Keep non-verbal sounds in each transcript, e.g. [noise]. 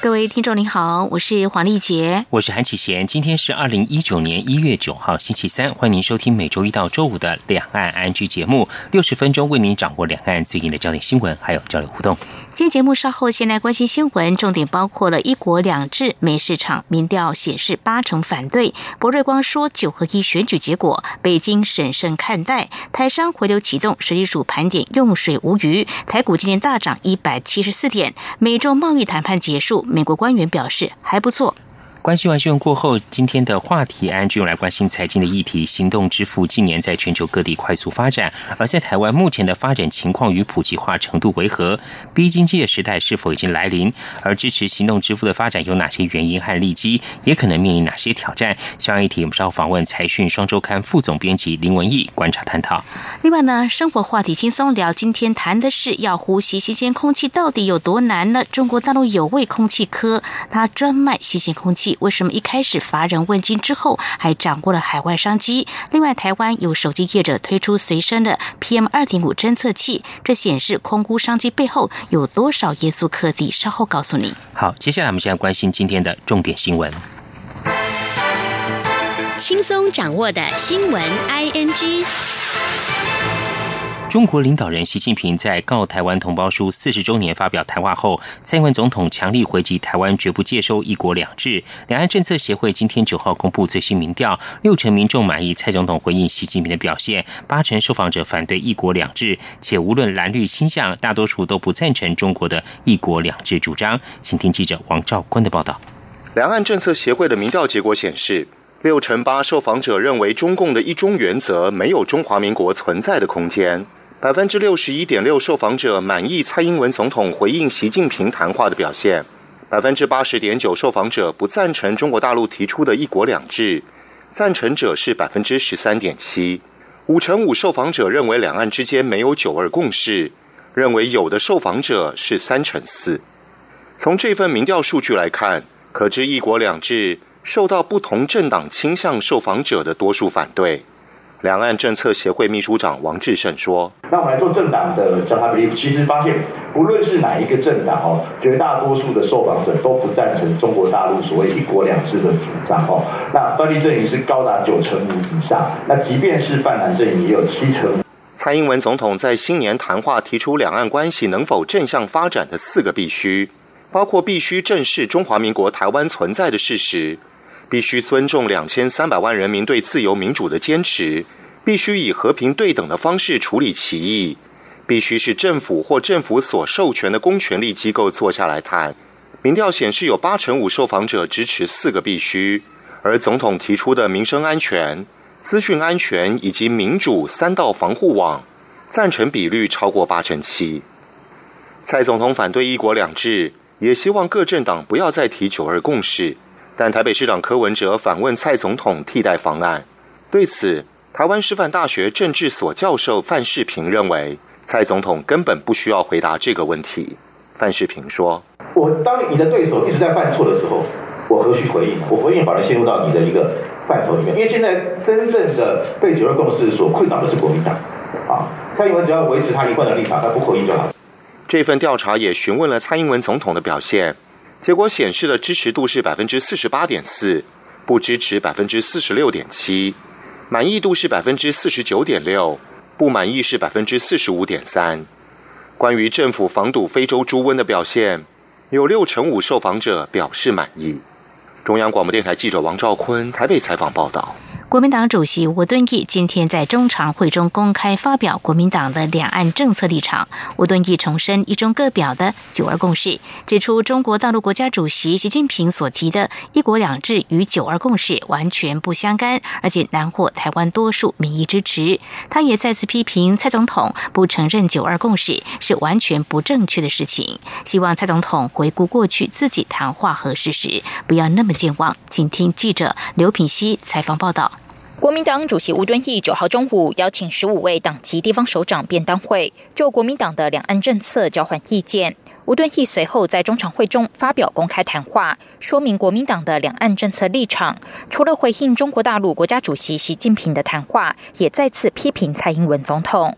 各位听众您好，我是黄丽杰，我是韩启贤。今天是二零一九年一月九号星期三，欢迎您收听每周一到周五的两岸安居节目，六十分钟为您掌握两岸最近的焦点新闻，还有交流互动。今天节目稍后先来关心新闻，重点包括了一国两制美市场民调显示八成反对。博瑞光说九合一选举结果，北京审慎看待。台商回流启动，水利署盘点用水无余。台股今天大涨一百七十四点。美洲贸易谈判结束。美国官员表示还不错。关心完新闻过后，今天的话题安就用来关心财经的议题。行动支付近年在全球各地快速发展，而在台湾目前的发展情况与普及化程度为何？逼经济的时代是否已经来临？而支持行动支付的发展有哪些原因和利基？也可能面临哪些挑战？相关议题，我们稍后访问财讯双周刊副总编辑林文义观察探讨。另外呢，生活话题轻松聊，今天谈的是要呼吸新鲜空气到底有多难呢？中国大陆有位空气科，他专卖新鲜空气。为什么一开始乏人问津之后，还掌握了海外商机？另外，台湾有手机业者推出随身的 PM 二点五侦测器，这显示空估商机背后有多少耶稣课题？稍后告诉你。好，接下来我们现在关心今天的重点新闻，轻松掌握的新闻 ING。中国领导人习近平在《告台湾同胞书》四十周年发表谈话后，蔡英文总统强力回击台湾绝不接收“一国两制”。两岸政策协会今天九号公布最新民调，六成民众满意蔡总统回应习近平的表现，八成受访者反对“一国两制”，且无论蓝绿倾向，大多数都不赞成中国的一国两制主张。请听记者王兆坤的报道。两岸政策协会的民调结果显示，六成八受访者认为中共的一中原则没有中华民国存在的空间。百分之六十一点六受访者满意蔡英文总统回应习近平谈话的表现，百分之八十点九受访者不赞成中国大陆提出的一国两制，赞成者是百分之十三点七，五成五受访者认为两岸之间没有九二共识，认为有的受访者是三成四。从这份民调数据来看，可知一国两制受到不同政党倾向受访者的多数反对。两岸政策协会秘书长王志胜说：“那我们来做政党的调查比例，其实发现，不论是哪一个政党哦，绝大多数的受访者都不赞成中国大陆所谓一国两制的主张哦。那分立阵营是高达九成五以上，那即便是泛蓝阵营也有七成。”蔡英文总统在新年谈话提出两岸关系能否正向发展的四个必须，包括必须正视中华民国台湾存在的事实。必须尊重两千三百万人民对自由民主的坚持，必须以和平对等的方式处理歧义，必须是政府或政府所授权的公权力机构坐下来谈。民调显示，有八成五受访者支持四个必须，而总统提出的民生安全、资讯安全以及民主三道防护网，赞成比率超过八成七。蔡总统反对一国两制，也希望各政党不要再提九二共识。但台北市长柯文哲反问蔡总统替代方案，对此，台湾师范大学政治所教授范世平认为，蔡总统根本不需要回答这个问题。范世平说：“我当你的对手一直在犯错的时候，我何须回应？我回应反而陷入到你的一个范畴里面。因为现在真正的被九二共识所困扰的是国民党啊，蔡英文只要维持他一贯的立场，他不回应就好。”这份调查也询问了蔡英文总统的表现。结果显示的支持度是百分之四十八点四，不支持百分之四十六点七，满意度是百分之四十九点六，不满意是百分之四十五点三。关于政府防堵非洲猪瘟的表现，有六成五受访者表示满意。中央广播电台记者王兆坤台北采访报道。国民党主席吴敦义今天在中常会中公开发表国民党的两岸政策立场。吴敦义重申一中各表的九二共识，指出中国大陆国家主席习近平所提的一国两制与九二共识完全不相干，而且难获台湾多数民意支持。他也再次批评蔡总统不承认九二共识是完全不正确的事情，希望蔡总统回顾过去自己谈话和事实，不要那么健忘。请听记者刘品熙采访报道。国民党主席吴敦义九号中午邀请十五位党籍地方首长便当会，就国民党的两岸政策交换意见。吴敦义随后在中常会中发表公开谈话，说明国民党的两岸政策立场。除了回应中国大陆国家主席习近平的谈话，也再次批评蔡英文总统。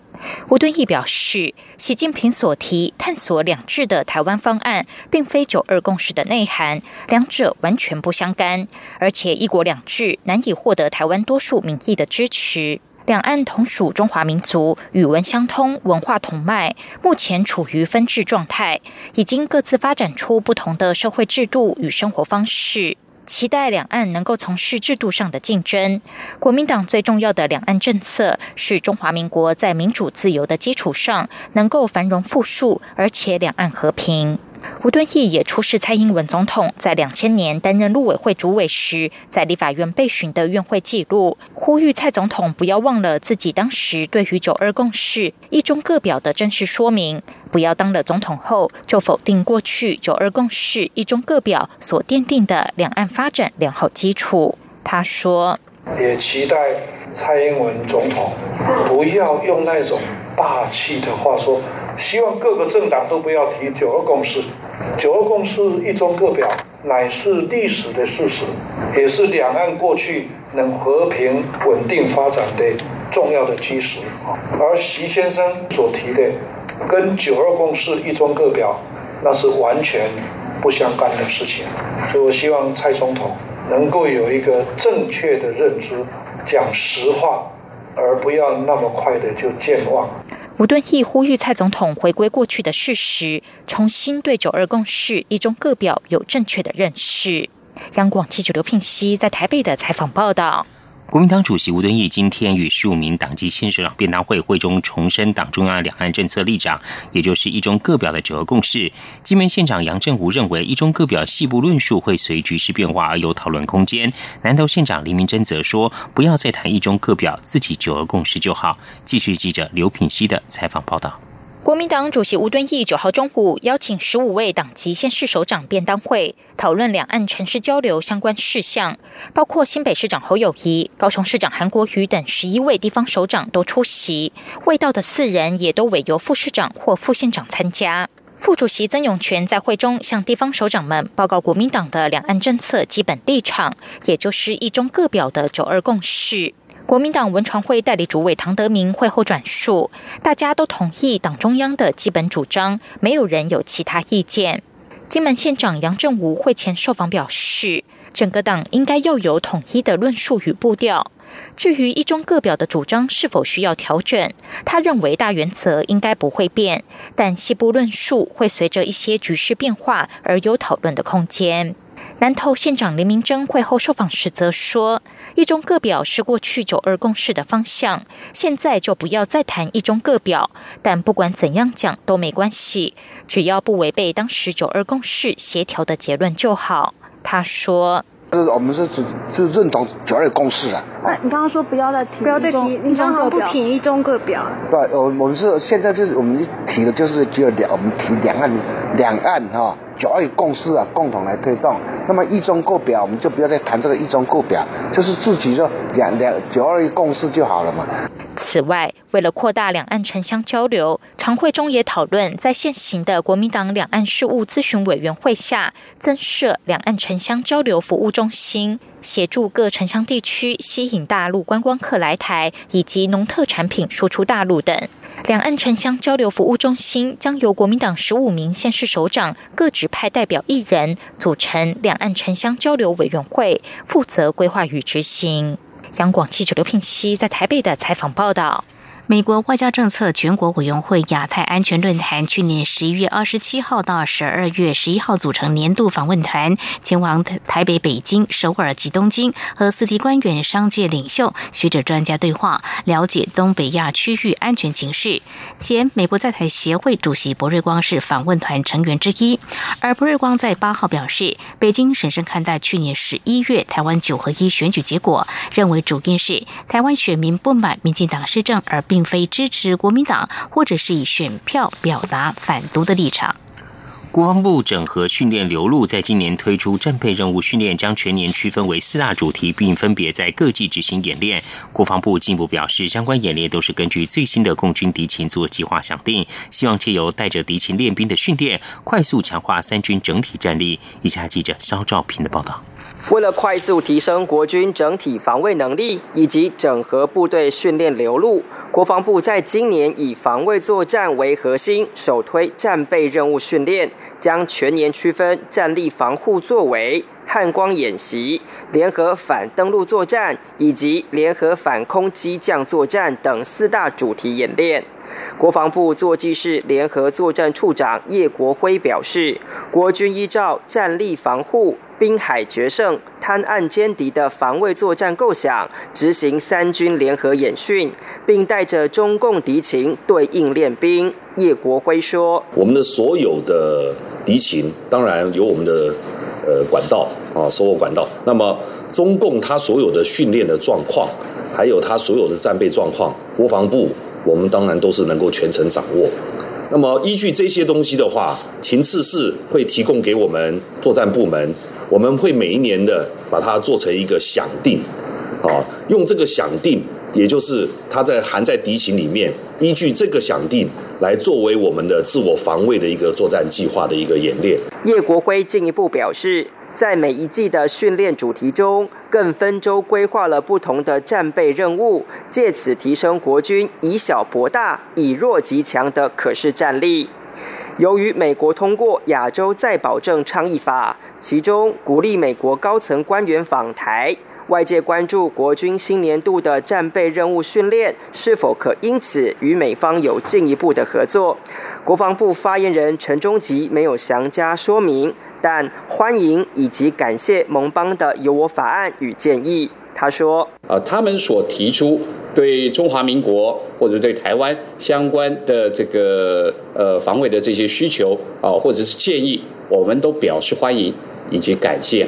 吴敦义表示，习近平所提探索两制的台湾方案，并非九二共识的内涵，两者完全不相干，而且一国两制难以获得台湾多数民意的支持。两岸同属中华民族，语文相通，文化同脉，目前处于分治状态，已经各自发展出不同的社会制度与生活方式。期待两岸能够从事制度上的竞争。国民党最重要的两岸政策是中华民国在民主自由的基础上能够繁荣富庶，而且两岸和平。吴敦义也出示蔡英文总统在两千年担任陆委会主委时，在立法院被询的院会记录，呼吁蔡总统不要忘了自己当时对于九二共识、一中各表的正式说明，不要当了总统后就否定过去九二共识、一中各表所奠定的两岸发展良好基础。他说：“也期待蔡英文总统不要用那种霸气的话说。”希望各个政党都不要提九二共识，九二共识一中各表乃是历史的事实，也是两岸过去能和平稳定发展的重要的基石。而习先生所提的跟九二共识一中各表，那是完全不相干的事情。所以我希望蔡总统能够有一个正确的认知，讲实话，而不要那么快的就健忘。吴敦义呼吁蔡总统回归过去的事实，重新对九二共识一中各表有正确的认识。央广记者刘聘熙在台北的采访报道。国民党主席吴敦义今天与十五名党籍县市长便当会会中重申党中央两岸政策立场，也就是一中各表的九二共识。金门县长杨振武认为，一中各表细部论述会随局势变化而有讨论空间。南投县长林明珍则说，不要再谈一中各表，自己九二共识就好。继续记者刘品熙的采访报道。国民党主席吴敦义九号中午邀请十五位党籍县市首长便当会，讨论两岸城市交流相关事项，包括新北市长侯友谊、高雄市长韩国瑜等十一位地方首长都出席，未到的四人也都委由副市长或副县长参加。副主席曾永权在会中向地方首长们报告国民党的两岸政策基本立场，也就是一中各表的九二共识。国民党文传会代理主委唐德明会后转述，大家都同意党中央的基本主张，没有人有其他意见。金门县长杨振武会前受访表示，整个党应该要有统一的论述与步调。至于一中各表的主张是否需要调整，他认为大原则应该不会变，但细部论述会随着一些局势变化而有讨论的空间。南投县长林明珍会后受访时则说：“一中各表是过去九二共识的方向，现在就不要再谈一中各表。但不管怎样讲都没关系，只要不违背当时九二共识协调的结论就好。”他说。是我们是只是认同九二共识啊。那你刚刚说不要再提，不要再提，你刚刚不提一中各表。对，我我们是现在就是我们提的就是只有两，我们提两岸两岸哈九二共识啊，共同来推动。那么一中各表，我们就不要再谈这个一中各表，就是自己就两两九二一共识就好了嘛。此外，为了扩大两岸城乡交流，常会中也讨论在现行的国民党两岸事务咨询委员会下增设两岸城乡交流服务中心，协助各城乡地区吸引大陆观光客来台，以及农特产品输出大陆等。两岸城乡交流服务中心将由国民党十五名县市首长各指派代表一人，组成两岸城乡交流委员会，负责规划与执行。央广记者刘聘熙在台北的采访报道。美国外交政策全国委员会亚太安全论坛去年十一月二十七号到十二月十一号组成年度访问团，前往台北、北京、首尔及东京，和四地官员、商界领袖、学者专家对话，了解东北亚区域安全形势。前美国在台协会主席博瑞光是访问团成员之一，而博瑞光在八号表示，北京审慎看待去年十一月台湾九合一选举结果，认为主因是台湾选民不满民进党施政，而并。并非支持国民党，或者是以选票表达反独的立场。国防部整合训练流露，在今年推出战备任务训练，将全年区分为四大主题，并分别在各季执行演练。国防部进一步表示，相关演练都是根据最新的共军敌情做计划想定，希望借由带着敌情练兵的训练，快速强化三军整体战力。以下记者肖兆平的报道。为了快速提升国军整体防卫能力，以及整合部队训练流露，国防部在今年以防卫作战为核心，首推战备任务训练，将全年区分战力防护作为、汉光演习、联合反登陆作战以及联合反空机降作战等四大主题演练。国防部作技室联合作战处长叶国辉表示，国军依照战力防护。滨海决胜、滩岸歼敌的防卫作战构想，执行三军联合演训，并带着中共敌情对应练兵。叶国辉说：“我们的所有的敌情，当然有我们的呃管道啊，收获管道。那么中共他所有的训练的状况，还有他所有的战备状况，国防部我们当然都是能够全程掌握。那么依据这些东西的话，情次是会提供给我们作战部门。”我们会每一年的把它做成一个想定，啊，用这个想定，也就是它在含在敌情里面，依据这个想定来作为我们的自我防卫的一个作战计划的一个演练。叶国辉进一步表示，在每一季的训练主题中，更分周规划了不同的战备任务，借此提升国军以小博大、以弱击强的可视战力。由于美国通过亚洲再保证倡议法，其中鼓励美国高层官员访台，外界关注国军新年度的战备任务训练是否可因此与美方有进一步的合作。国防部发言人陈忠吉没有详加说明，但欢迎以及感谢盟邦的有我法案与建议。他说：“呃，他们所提出。”对中华民国或者对台湾相关的这个呃防卫的这些需求啊，或者是建议，我们都表示欢迎以及感谢。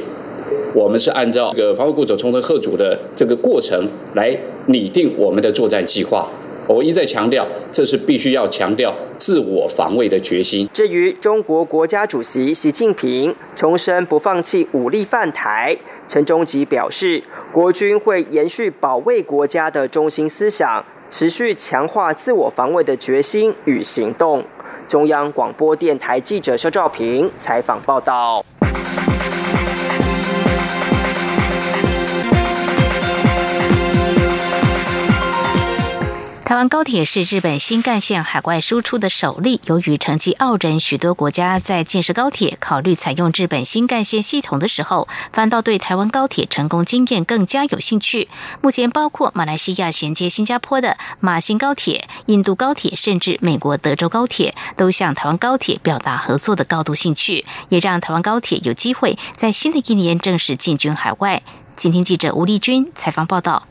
我们是按照这个防卫部长重申贺主的这个过程来拟定我们的作战计划。我一再强调，这是必须要强调自我防卫的决心。至于中国国家主席习近平重申不放弃武力犯台，陈忠吉表示，国军会延续保卫国家的中心思想，持续强化自我防卫的决心与行动。中央广播电台记者肖兆平采访报道。台湾高铁是日本新干线海外输出的首例。由于成绩傲人，许多国家在建设高铁、考虑采用日本新干线系统的时候，反倒对台湾高铁成功经验更加有兴趣。目前，包括马来西亚衔接新加坡的马新高铁、印度高铁，甚至美国德州高铁，都向台湾高铁表达合作的高度兴趣，也让台湾高铁有机会在新的一年正式进军海外。今天记者吴丽君采访报道。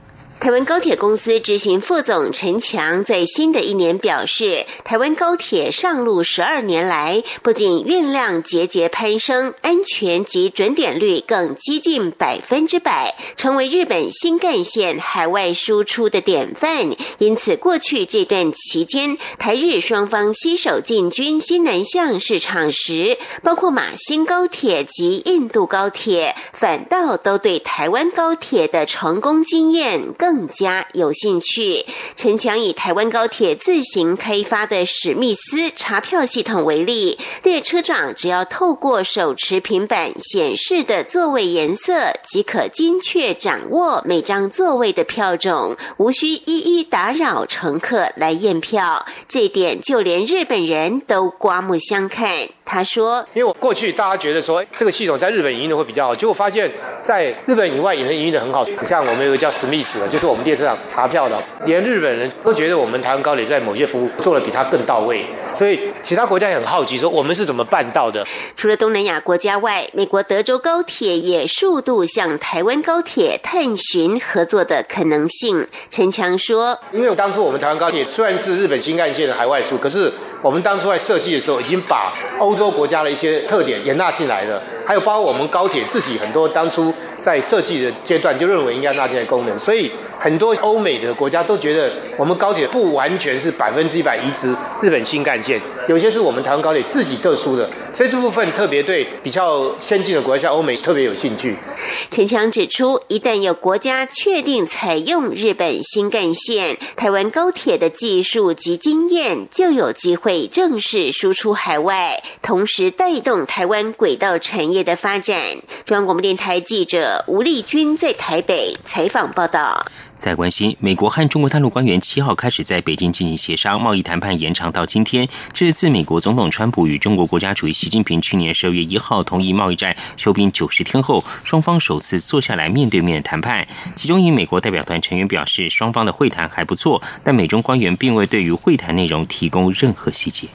台湾高铁公司执行副总陈强在新的一年表示，台湾高铁上路十二年来，不仅运量节节攀升，安全及准点率更接近百分之百，成为日本新干线海外输出的典范。因此，过去这段期间，台日双方携手进军新南向市场时，包括马新高铁及印度高铁，反倒都对台湾高铁的成功经验更。更加有兴趣。陈强以台湾高铁自行开发的史密斯查票系统为例，列车长只要透过手持平板显示的座位颜色，即可精确掌握每张座位的票种，无需一一打扰乘客来验票。这点就连日本人都刮目相看。他说：“因为我过去大家觉得说这个系统在日本营运的会比较好，结果发现在日本以外也能营运的很好。像我们有个叫史密斯的，就是我们列车上查票的，连日本人都觉得我们台湾高铁在某些服务做的比他更到位。所以其他国家也很好奇，说我们是怎么办到的？除了东南亚国家外，美国德州高铁也数度向台湾高铁探寻合作的可能性。”陈强说：“因为当初我们台湾高铁虽然是日本新干线的海外输，可是我们当初在设计的时候已经把欧洲。”国家的一些特点也纳进来了，还有包括我们高铁自己很多当初在设计的阶段就认为应该纳进来功能，所以很多欧美的国家都觉得我们高铁不完全是百分之一百移植日本新干线，有些是我们台湾高铁自己特殊的，所以这部分特别对比较先进的国家，像欧美特别有兴趣。陈强指出，一旦有国家确定采用日本新干线，台湾高铁的技术及经验就有机会正式输出海外，同时带动台湾轨道产业的发展。中央广播电台记者吴丽君在台北采访报道。在关心，美国和中国大陆官员七号开始在北京进行协商，贸易谈判延长到今天。这是自美国总统川普与中国国家主席习近平去年十二月一号同意贸易战休兵九十天后，双方首次坐下来面对面谈判。其中，一美国代表团成员表示，双方的会谈还不错，但美中官员并未对于会谈内容提供任何细节。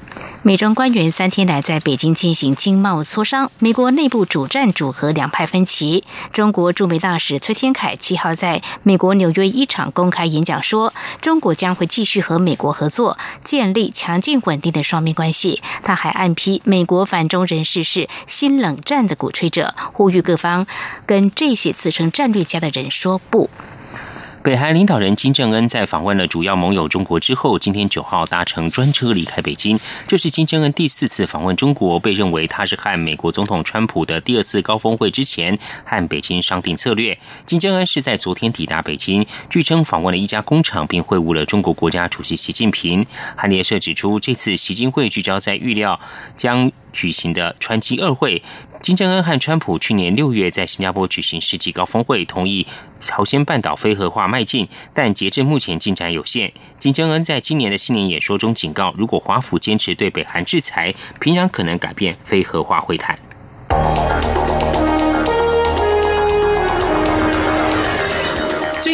美中官员三天来在北京进行经贸磋商，美国内部主战主和两派分歧。中国驻美大使崔天凯七号在美国纽约。一场公开演讲说，中国将会继续和美国合作，建立强劲稳定的双边关系。他还暗批美国反中人士是新冷战的鼓吹者，呼吁各方跟这些自称战略家的人说不。北韩领导人金正恩在访问了主要盟友中国之后，今天九号搭乘专车离开北京。这是金正恩第四次访问中国，被认为他是和美国总统川普的第二次高峰会之前和北京商定策略。金正恩是在昨天抵达北京，据称访问了一家工厂，并会晤了中国国家主席习近平。韩联社指出，这次习金会聚焦在预料将。举行的川金二会，金正恩和川普去年六月在新加坡举行世纪高峰会，同意朝鲜半岛非核化迈进，但截至目前进展有限。金正恩在今年的新年演说中警告，如果华府坚持对北韩制裁，平壤可能改变非核化会谈。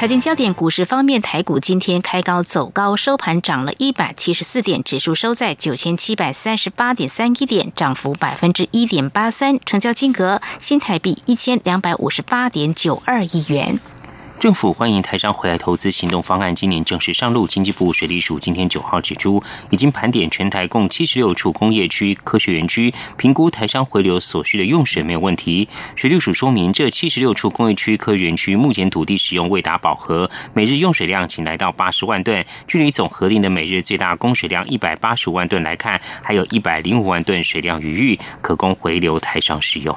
财经焦点，股市方面，台股今天开高走高，收盘涨了一百七十四点，指数收在九千七百三十八点三一点，涨幅百分之一点八三，成交金额新台币一千两百五十八点九二亿元。政府欢迎台商回来投资行动方案今年正式上路。经济部水利署今天九号指出，已经盘点全台共七十六处工业区、科学园区，评估台商回流所需的用水没有问题。水利署说明，这七十六处工业区、科学园区目前土地使用未达饱和，每日用水量仅来到八十万吨，距离总核定的每日最大供水量一百八十五万吨来看，还有一百零五万吨水量余裕，可供回流台商使用。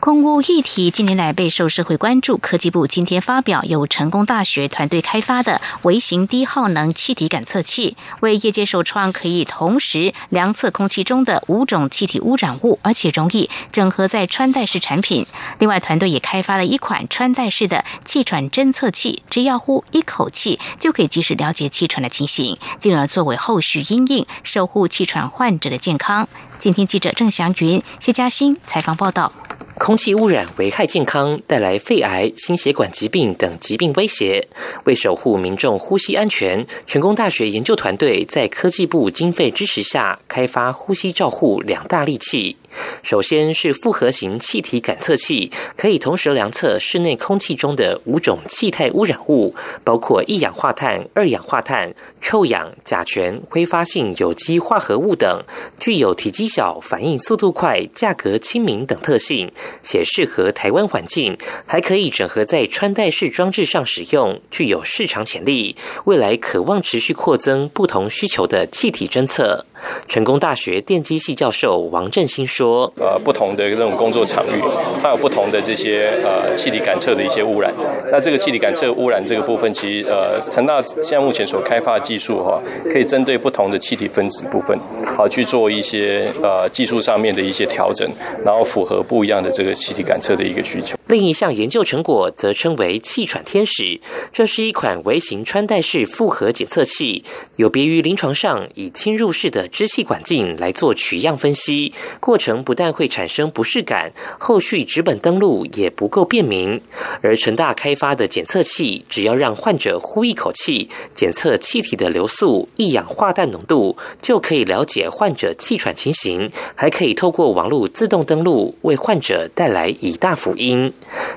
空污议题近年来备受社会关注。科技部今天发表由成功大学团队开发的微型低耗能气体感测器，为业界首创可以同时量测空气中的五种气体污染物，而且容易整合在穿戴式产品。另外，团队也开发了一款穿戴式的气喘侦测器，只要呼一口气就可以及时了解气喘的情形，进而作为后续因应守护气喘患者的健康。今天记者郑祥云、谢嘉欣采访报道。空气污染危害健康，带来肺癌、心血管疾病等疾病威胁。为守护民众呼吸安全，成功大学研究团队在科技部经费支持下，开发呼吸照护两大利器。首先是复合型气体感测器，可以同时量测室内空气中的五种气态污染物，包括一氧化碳、二氧化碳、臭氧、甲醛、挥发性有机化合物等，具有体积小、反应速度快、价格亲民等特性，且适合台湾环境，还可以整合在穿戴式装置上使用，具有市场潜力。未来渴望持续扩增不同需求的气体侦测。成功大学电机系教授王振兴说：“呃，不同的这种工作场域，它有不同的这些呃气体感测的一些污染。那这个气体感测污染这个部分，其实呃，成大现在目前所开发的技术哈，可以针对不同的气体分子部分，好去做一些呃技术上面的一些调整，然后符合不一样的这个气体感测的一个需求。另一项研究成果则称为气喘天使，这是一款微型穿戴式复合检测器，有别于临床上以侵入式的。”支气管镜来做取样分析，过程不但会产生不适感，后续纸本登录也不够便民。而成大开发的检测器，只要让患者呼一口气，检测气体的流速、一氧化氮浓度，就可以了解患者气喘情形，还可以透过网络自动登录，为患者带来以大福音。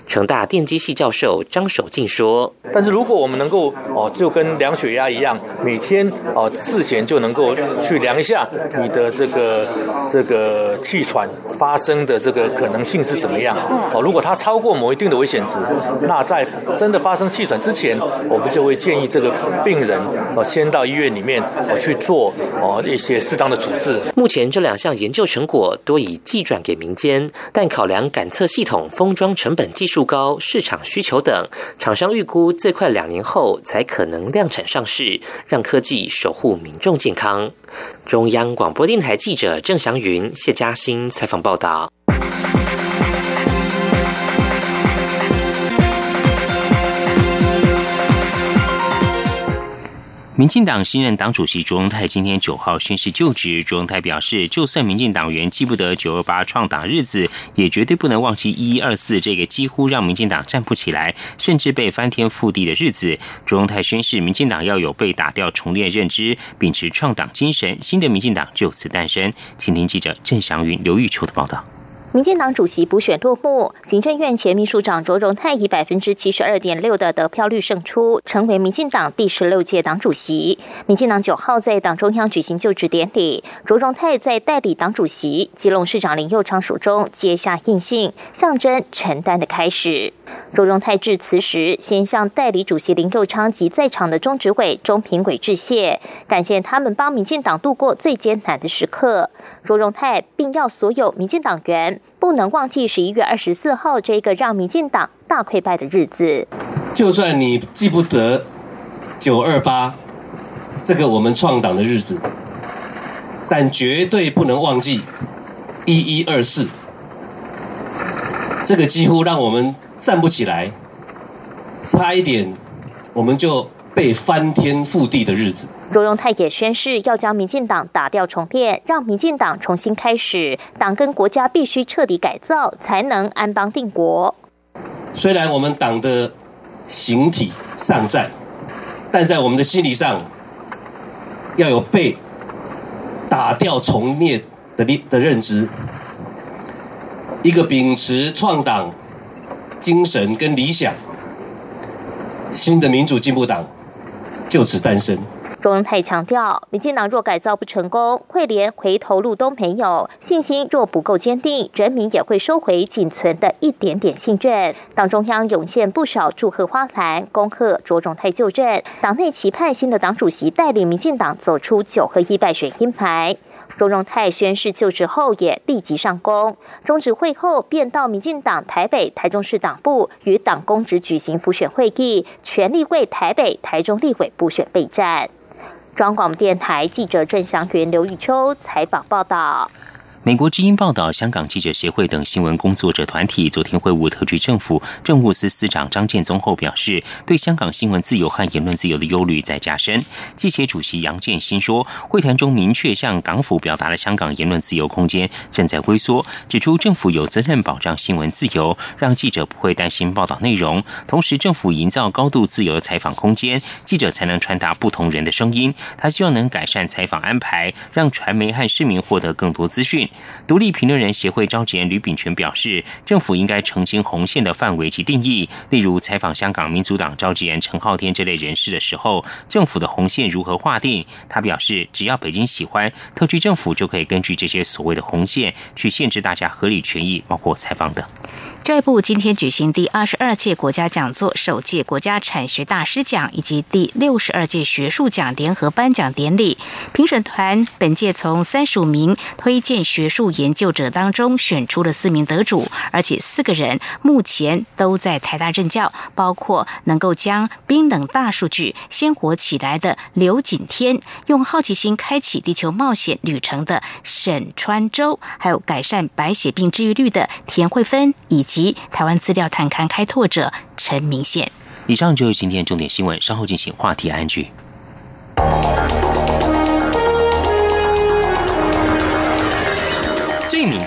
成大电机系教授张守进说：“但是如果我们能够哦，就跟量血压一样，每天哦事前就能够去量。”一下你的这个这个气喘发生的这个可能性是怎么样？哦，如果它超过某一定的危险值，那在真的发生气喘之前，我们就会建议这个病人哦先到医院里面哦去做哦一些适当的处置。目前这两项研究成果多已寄转给民间，但考量感测系统封装成本、技术高、市场需求等，厂商预估最快两年后才可能量产上市，让科技守护民众健康。中央广播电台记者郑祥云、谢嘉欣采访报道。民进党新任党主席卓荣泰今天九号宣誓就职。卓荣泰表示，就算民进党员记不得九二八创党日子，也绝对不能忘记一一二四这个几乎让民进党站不起来，甚至被翻天覆地的日子。卓荣泰宣誓，民进党要有被打掉重练认知，秉持创党精神，新的民进党就此诞生。请听记者郑祥云、刘玉秋的报道。民进党主席补选落幕，行政院前秘书长卓荣泰以百分之七十二点六的得票率胜出，成为民进党第十六届党主席。民进党九号在党中央举行就职典礼，卓荣泰在代理党主席基隆市长林佑昌手中接下印信，象征承担的开始。卓荣泰致辞时，先向代理主席林佑昌及在场的中执委、中评委致谢，感谢他们帮民进党度过最艰难的时刻。卓荣泰并要所有民进党员。不能忘记十一月二十四号这个让民进党大溃败的日子。就算你记不得九二八这个我们创党的日子，但绝对不能忘记一一二四这个几乎让我们站不起来，差一点我们就被翻天覆地的日子。卓荣泰也宣誓要将民进党打掉重练，让民进党重新开始。党跟国家必须彻底改造，才能安邦定国。虽然我们党的形体尚在，但在我们的心理上，要有被打掉重练的的认知。一个秉持创党精神跟理想，新的民主进步党就此诞生。周荣泰强调，民进党若改造不成功，会连回头路都没有；信心若不够坚定，人民也会收回仅存的一点点信任。党中央涌现不少祝贺花篮，恭贺卓荣泰就任。党内期盼新的党主席带领民进党走出九合一败选阴霾。周荣泰宣誓就职后，也立即上工。中执会后，便到民进党台北、台中市党部与党公职举行复选会议，全力为台北、台中立委补选备战。中广电台记者郑祥云、刘玉秋采访报道。美国之音报道，香港记者协会等新闻工作者团体昨天会晤特区政府政务司司长张建宗后表示，对香港新闻自由和言论自由的忧虑在加深。记协主席杨建新说，会谈中明确向港府表达了香港言论自由空间正在微缩，指出政府有责任保障新闻自由，让记者不会担心报道内容。同时，政府营造高度自由的采访空间，记者才能传达不同人的声音。他希望能改善采访安排，让传媒和市民获得更多资讯。独立评论人协会召集人吕炳权表示，政府应该澄清红线的范围及定义。例如，采访香港民主党召集人陈浩天这类人士的时候，政府的红线如何划定？他表示，只要北京喜欢，特区政府就可以根据这些所谓的红线去限制大家合理权益，包括采访等。教育部今天举行第二十二届国家讲座、首届国家产学大师奖以及第六十二届学术奖联合颁奖典礼。评审团本届从三十五名推荐学术研究者当中选出了四名得主，而且四个人目前都在台大任教，包括能够将冰冷大数据鲜活起来的刘景天，用好奇心开启地球冒险旅程的沈川洲，还有改善白血病治愈率的田慧芬，以及台湾资料探勘开拓者陈明宪。以上就是今天重点新闻，稍后进行话题安居。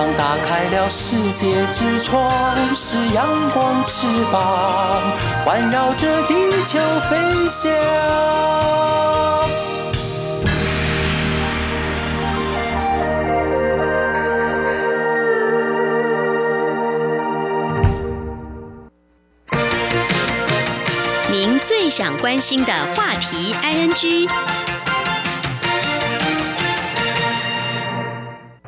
翅膀打开了世界之窗，是阳光翅膀环绕着地球飞翔。您最想关心的话题，ING。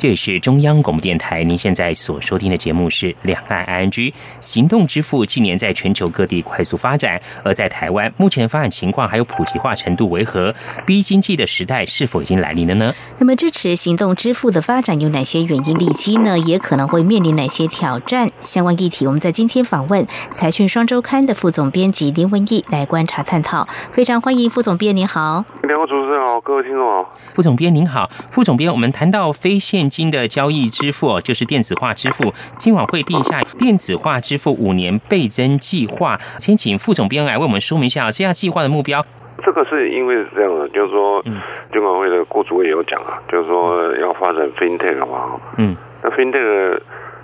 这里是中央广播电台，您现在所收听的节目是《两岸 ING》。行动支付近年在全球各地快速发展，而在台湾目前发展情况还有普及化程度为何？B 经济的时代是否已经来临了呢？那么支持行动支付的发展有哪些原因利基呢？也可能会面临哪些挑战？相关议题，我们在今天访问财讯双周刊的副总编辑林文义来观察探讨。非常欢迎副总编，您好。两位主持人好，各位听众好。副总编您好，副总编，我们谈到非现金的交易支付，就是电子化支付。今晚会定下电子化支付五年倍增计划，先请副总编来为我们说明一下这样计划的目标。这个是因为是这样的，就是说，监管会的顾主委也有讲啊，就是说要发展 FinTech 嘛，嗯，那 FinTech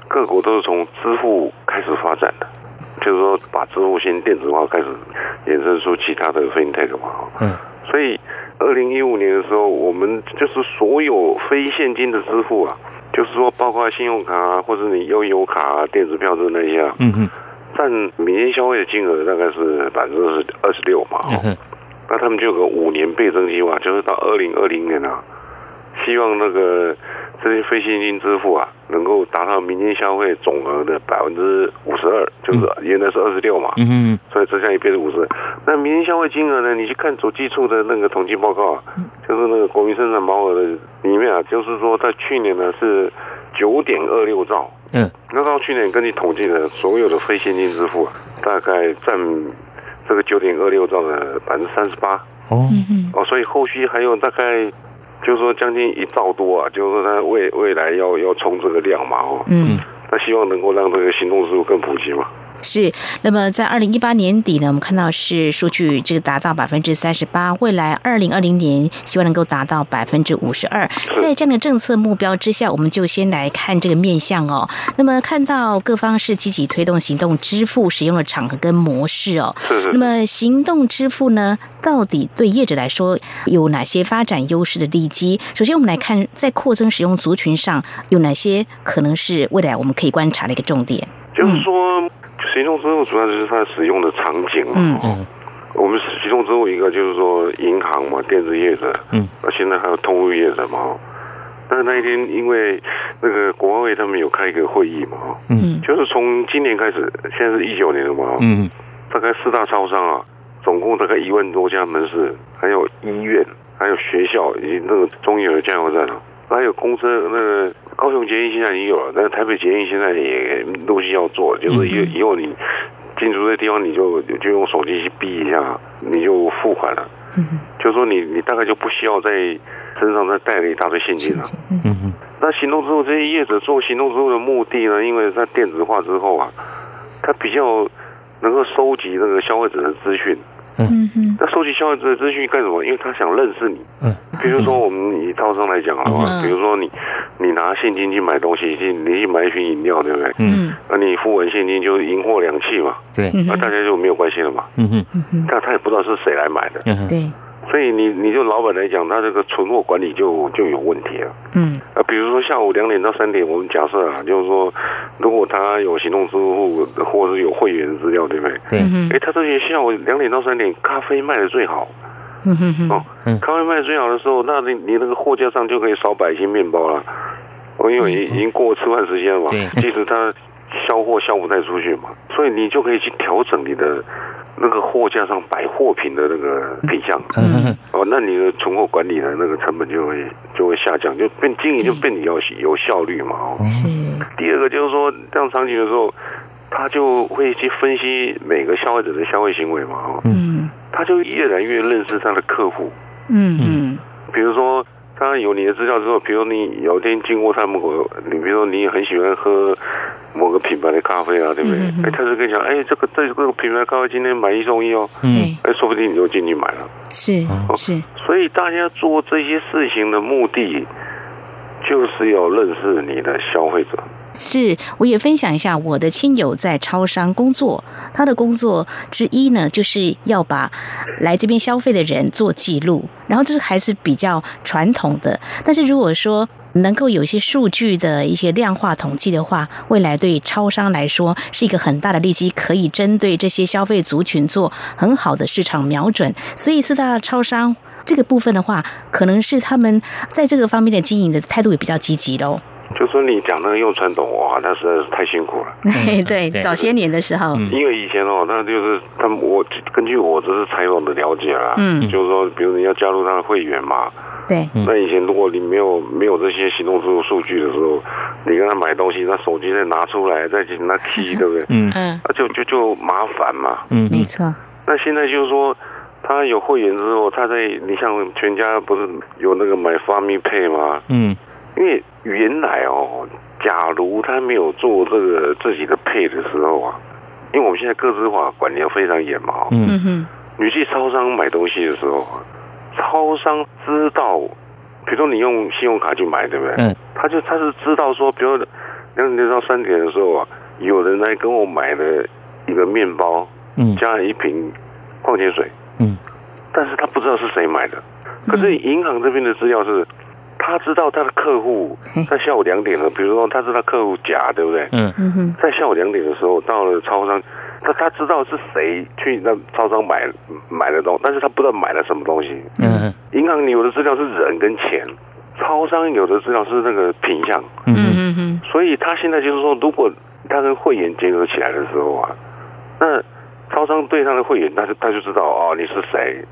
各国都是从支付开始发展的，就是说把支付先电子化，开始衍生出其他的 FinTech 嘛，嗯，所以二零一五年的时候，我们就是所有非现金的支付啊，就是说包括信用卡啊，或者你悠游卡啊、电子票证那些啊，嗯嗯，占民间消费的金额大概是百分之二十二十六嘛，那他们就有个五年倍增计划，就是到二零二零年啊，希望那个这些非现金支付啊，能够达到民间消费总额的百分之五十二，就是原来是二十六嘛，嗯所以这下也变成五十。那民间消费金额呢？你去看主计处的那个统计报告啊，就是那个国民生产毛额的里面啊，就是说在去年呢是九点二六兆，嗯，那到去年根据统计的所有的非现金支付啊，大概占。这个九点二六兆的百分之三十八哦哦，所以后续还有大概就是说将近一兆多啊，就是说它未未来要要冲这个量嘛哦，嗯，那希望能够让这个行动支付更普及嘛。是，那么在二零一八年底呢，我们看到是数据这个达到百分之三十八，未来二零二零年希望能够达到百分之五十二。在这样的政策目标之下，我们就先来看这个面向哦。那么看到各方是积极推动行动支付使用的场合跟模式哦。那么行动支付呢，到底对业者来说有哪些发展优势的利基？首先，我们来看在扩增使用族群上有哪些可能是未来我们可以观察的一个重点。就是说。行动支付主要就是它使用的场景嘛。嗯嗯。我们行动支付一个就是说银行嘛，电子业者。嗯。那现在还有通路业者嘛。但是那一天因为那个国安会他们有开一个会议嘛，嗯，就是从今年开始，现在是一九年了嘛，嗯，大概四大超商啊，总共大概一万多家门市，还有医院，还有学校，以及那个中油的加油站啊，还有公车，那个高雄捷运现在也有了，但是台北捷运现在也陆续要做，就是以以后你进出这地方，你就就用手机去逼一下，你就付款了。嗯就说你你大概就不需要在身上再带了一大堆现金了。嗯嗯。那行动支付这些业者做行动支付的目的呢？因为在电子化之后啊，它比较能够收集那个消费者的资讯。嗯嗯。那收集消费者的资讯干什么？因为他想认识你。嗯。比如说我们以套上来讲的话，嗯比如说你你拿现金去买东西，去你去买一瓶饮料，对不对？嗯。那你付完现金就是银货两讫嘛。对。那大家就没有关系了嘛。嗯哼。但他也不知道是谁来买的。嗯哼。对。所以你你就老板来讲，他这个存货管理就就有问题了。嗯。啊，比如说下午两点到三点，我们假设啊，就是说，如果他有行动支付或者是有会员资料，对不对？对。哎，他这些下午两点到三点，咖啡卖的最好。嗯哼哼。哦，咖啡卖的最好的时候，那你你那个货架上就可以少摆一些面包了。哦，因为已已经过吃饭时间了嘛。对。其实他销货销不太出去嘛，所以你就可以去调整你的。那个货架上摆货品的那个品相，哦，那你的存货管理的那个成本就会就会下降，就变经营就变你要有效率嘛。哦，第二个就是说，这样场景的时候，他就会去分析每个消费者的消费行为嘛。哦，嗯，他就越来越认识他的客户。嗯嗯，比如说。他有你的资料之后，比如你有一天经过他门口，你比如说你很喜欢喝某个品牌的咖啡啊，对不对？哎，他就跟你讲，哎，这个这个品牌咖啡今天买一送一哦，嗯，哎，说不定你就进去买了。是是，所以大家做这些事情的目的，就是要认识你的消费者。是，我也分享一下我的亲友在超商工作，他的工作之一呢，就是要把来这边消费的人做记录，然后这是还是比较传统的。但是如果说能够有一些数据的一些量化统计的话，未来对超商来说是一个很大的利基，可以针对这些消费族群做很好的市场瞄准。所以四大超商这个部分的话，可能是他们在这个方面的经营的态度也比较积极喽。就说你讲那个用传统哇，那实在是太辛苦了。[laughs] 对，早些年的时候，因为以前哦，那就是他们我根据我这是采访的了解啦，嗯，就是说，比如你要加入他的会员嘛，对，那以前如果你没有没有这些行动支付数据的时候，你跟他买东西，那手机再拿出来再去拿 key，对不对？嗯嗯，那就就就麻烦嘛。嗯，没错。那现在就是说，他有会员之后，他在你像全家不是有那个买 Family Pay 吗？嗯。因为原来哦，假如他没有做这个自己的配的时候啊，因为我们现在个资化管理要非常严嘛。嗯哼。你去超商买东西的时候，超商知道，比如说你用信用卡去买，对不对？嗯。他就他是知道说，比如两点到三点的时候啊，有人来跟我买了一个面包，嗯，加了一瓶矿泉水，嗯，但是他不知道是谁买的。可是银行这边的资料是。他知道他的客户在下午两点了，比如说他知道客户甲，对不对？嗯嗯哼，在下午两点的时候到了超商，他他知道是谁去那超商买买的东西，但是他不知道买了什么东西。嗯，银行有的资料是人跟钱，超商有的资料是那个品相。嗯嗯嗯，所以他现在就是说，如果他跟会员结合起来的时候啊，那超商对他的会员，他就他就知道哦你是谁，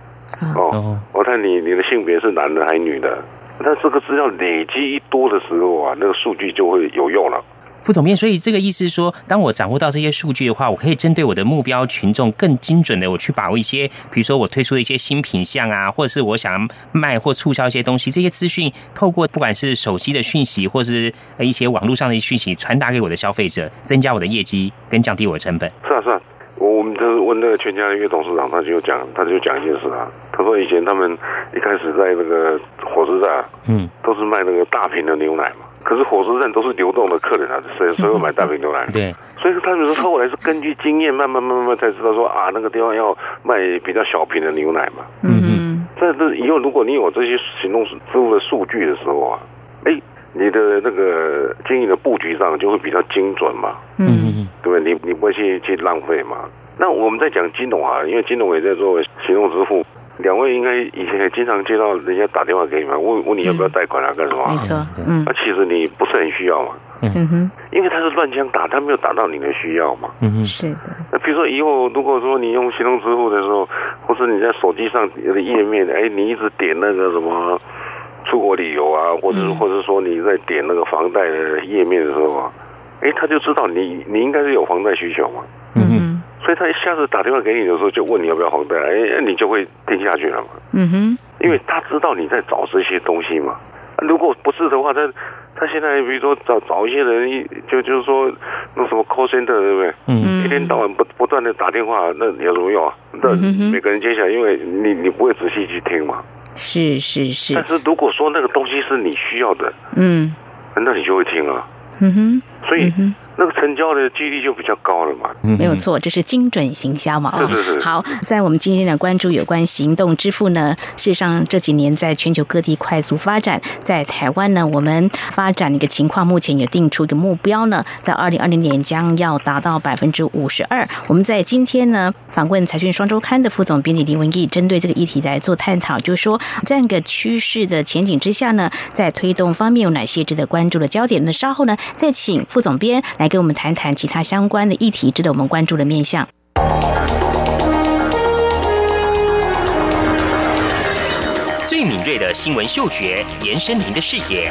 哦，我看你你的性别是男的还是女的。那这个资料累积一多的时候啊，那个数据就会有用了。副总编，所以这个意思是说，当我掌握到这些数据的话，我可以针对我的目标群众更精准的我去把握一些，比如说我推出的一些新品项啊，或者是我想要卖或促销一些东西，这些资讯透过不管是手机的讯息，或是一些网络上的讯息传达给我的消费者，增加我的业绩跟降低我的成本。是啊，是啊。我我们就是问那个全家的岳董事长，他就讲，他就讲一件事啊。他说以前他们一开始在那个火车站，嗯，都是卖那个大瓶的牛奶嘛。可是火车站都是流动的客人啊，谁谁 [laughs] 会买大瓶牛奶？对。所以他们说后来是根据经验，慢慢慢慢才知道说啊，那个地方要卖比较小瓶的牛奶嘛。嗯嗯。这这以后如果你有这些行动支付的数据的时候啊，哎，你的那个经营的布局上就会比较精准嘛。嗯嗯。对不对？你你不会去去浪费嘛？那我们在讲金融啊，因为金融也在做行动支付。两位应该以前也经常接到人家打电话给你们，问问你要不要贷款啊，干什么？没错，嗯。那其实你不是很需要嘛？嗯哼。因为他是乱枪打，他没有打到你的需要嘛。嗯哼。是的。那比如说以后如果说你用行动支付的时候，或是你在手机上的页面，哎，你一直点那个什么出国旅游啊，或者或者说你在点那个房贷的页面的时候啊，哎，他就知道你你应该是有房贷需求嘛。嗯哼。所以他一下子打电话给你的时候，就问你要不要房贷，哎，你就会听下去了嘛。嗯哼，因为他知道你在找这些东西嘛。如果不是的话，他他现在比如说找找一些人，就就是说那什么 call center 对不对？嗯，一天到晚不不断的打电话，那有什么用啊？那每个人接下来，因为你你不会仔细去听嘛。是是是。但是如果说那个东西是你需要的，嗯，那你就会听啊。嗯哼，所以那个成交的几率就比较高了嘛。没有错，这是精准行销嘛。是是是。好，在我们今天的关注有关行动支付呢，事实上这几年在全球各地快速发展，在台湾呢，我们发展的一个情况，目前也定出一个目标呢，在二零二零年将要达到百分之五十二。我们在今天呢，访问财讯双周刊的副总编辑林文义，针对这个议题来做探讨，就是说这样一个趋势的前景之下呢，在推动方面有哪些值得关注的焦点？那稍后呢？再请副总编来跟我们谈谈其他相关的议题，值得我们关注的面向。最敏锐的新闻嗅觉，延伸您的视野，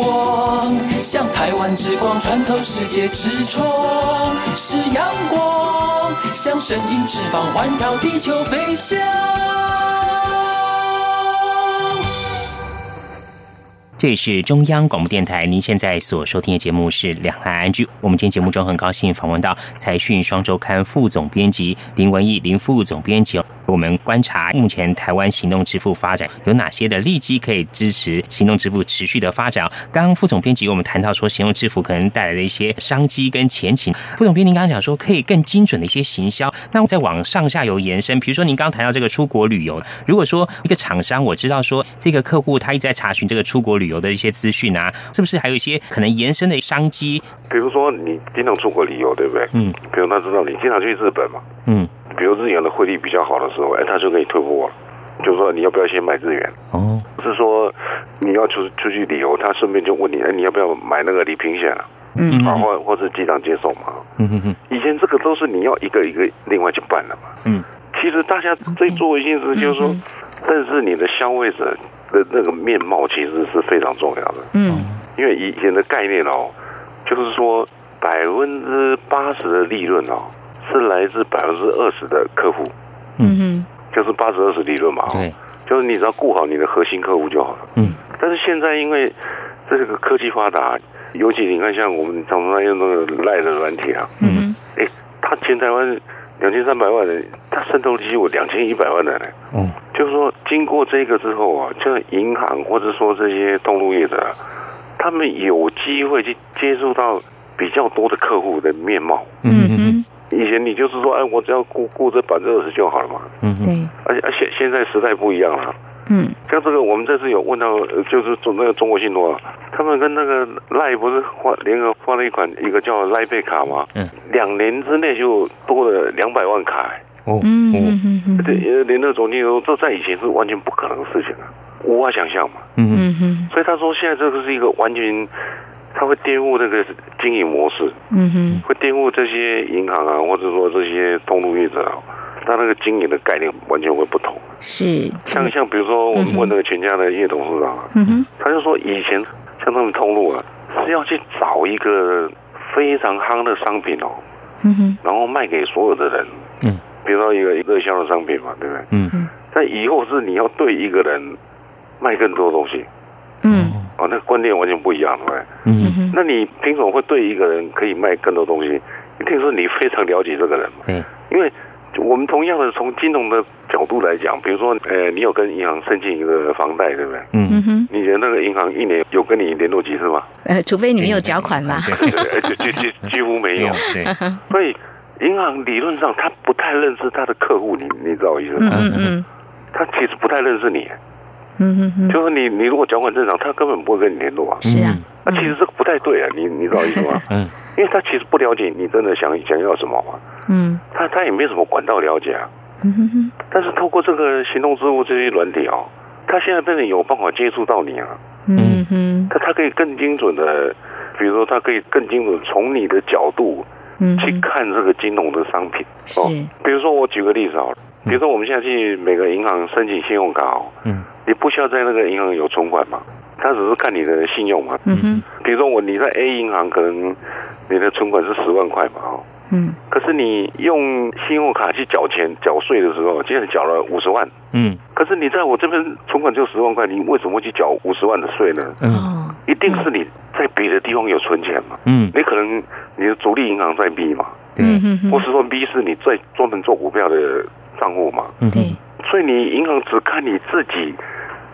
光，像台湾之光穿透世界之窗；是阳光，像神鹰翅膀环绕地球飞翔。这里是中央广播电台，您现在所收听的节目是《两岸安居》。我们今天节目中很高兴访问到财讯双周刊副总编辑林文义林副总编辑。我们观察目前台湾行动支付发展有哪些的利基可以支持行动支付持续的发展？刚刚副总编辑我们谈到说，行动支付可能带来的一些商机跟前景。副总编您刚刚讲说，可以更精准的一些行销。那我再往上下游延伸，比如说您刚谈到这个出国旅游，如果说一个厂商我知道说这个客户他一直在查询这个出国旅游的一些资讯啊，是不是还有一些可能延伸的商机？比如说你经常出国旅游，对不对？嗯。比如他知道你经常去日本嘛。嗯。比如日元的汇率比较好的时候，哎，他就可以退货了，就是说你要不要先买日元？哦，是说你要出出去旅游，他顺便就问你，哎，你要不要买那个礼品险啊？嗯，啊，或或是机场接送嘛？嗯哼哼，以前这个都是你要一个一个另外去办的嘛。嗯，其实大家最做一件事就是说，认识你的消费者的那个面貌，其实是非常重要的。嗯，因为以前的概念哦，就是说百分之八十的利润哦。是来自百分之二十的客户，嗯。哼，就是八十二十理论嘛，对，就是你只要顾好你的核心客户就好了，嗯。但是现在因为这个科技发达，尤其你看像我们常常用那个赖的软体啊，嗯，哎，他前台湾两千三百万人，他渗透率有两千一百万人呢，嗯，就是说经过这个之后啊，像银行或者说这些通路业者，他们有机会去接触到比较多的客户的面貌，嗯嗯。以前你就是说，哎，我只要顾顾这百分之二十就好了嘛。嗯，对。而且，而且现在时代不一样了。嗯。像这个，我们这次有问到，就是中那个中国信托，他们跟那个赖不是换联合发了一款一个叫赖贝卡吗？嗯。两年之内就多了两百万卡。哦。嗯嗯嗯。这连那个总经理说，这在以前是完全不可能的事情啊，无法想象嘛。嗯嗯嗯。所以他说，现在这个是一个完全。他会颠覆那个经营模式，嗯哼，会颠覆这些银行啊，或者说这些通路业者啊，他那个经营的概念完全会不同。是，像像比如说我们问那个全家的叶董事长啊，嗯哼，他就说以前像他们通路啊，是要去找一个非常夯的商品哦，嗯哼，然后卖给所有的人，嗯，比如说一个热销的商品嘛，对不对？嗯，但以后是你要对一个人卖更多东西，嗯，哦，那个观念完全不一样，对不对？嗯，那你凭什么会对一个人可以卖更多东西？一定是你非常了解这个人嘛，嗯，因为我们同样的从金融的角度来讲，比如说，呃，你有跟银行申请一个房贷，对不对？嗯哼，你的那个银行一年有跟你联络几次吗？呃，除非你没有缴款嘛，[laughs] 对对对，几几几乎没有。[laughs] 对，所以银行理论上他不太认识他的客户，你你知道我意思吗？嗯嗯他其实不太认识你，嗯嗯嗯，就是你你如果缴款正常，他根本不会跟你联络啊。是啊，那其实这个不太对啊，你你知道我意思吗？嗯，因为他其实不了解你真的想想要什么嘛，嗯。他他也没什么管道了解啊。嗯哼哼，但是透过这个行动支付这些软体哦，他现在真的有办法接触到你啊，嗯哼，他他可以更精准的，比如说他可以更精准从你的角度嗯去看这个金融的商品哦。是，比如说我举个例子好了，比如说我们现在去每个银行申请信用卡哦，嗯，你不需要在那个银行有存款嘛，他只是看你的信用嘛。嗯哼，比如说我你在 A 银行可能你的存款是十万块嘛哦，嗯。可是你用信用卡去缴钱缴税的时候，竟然缴了五十万。嗯。可是你在我这边存款就十万块，你为什么会去缴五十万的税呢？嗯。哦，一定是你在别的地方有存钱嘛。嗯，你可能你的主力银行在 B 嘛，嗯哼哼，或是说 B 是你在专门做股票的账户嘛，对，所以你银行只看你自己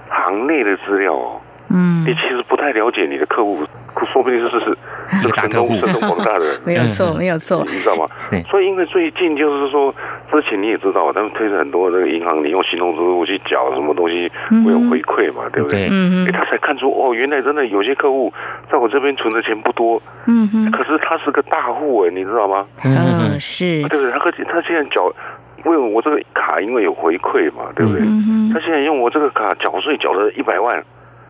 行内的资料哦，嗯。你，其实不太了解你的客户，说不定是是是这个神通神通广大的人，[laughs] 没有错，没有错。你，知道吗？对。所以因为最近就是说，之前你也知道，他们推着很多那个银行，你用行动支付去缴什么东西会有回馈嘛，对不对？嗯哼，诶他才看出哦，原来真的有些客户在我这边存的钱不多，嗯哼，可是他是个大户哎，你知道吗？嗯。是，对不对？他可他现在缴，因为我这个卡因为有回馈嘛，对不对？嗯哼，他现在用我这个卡缴税缴了一百万，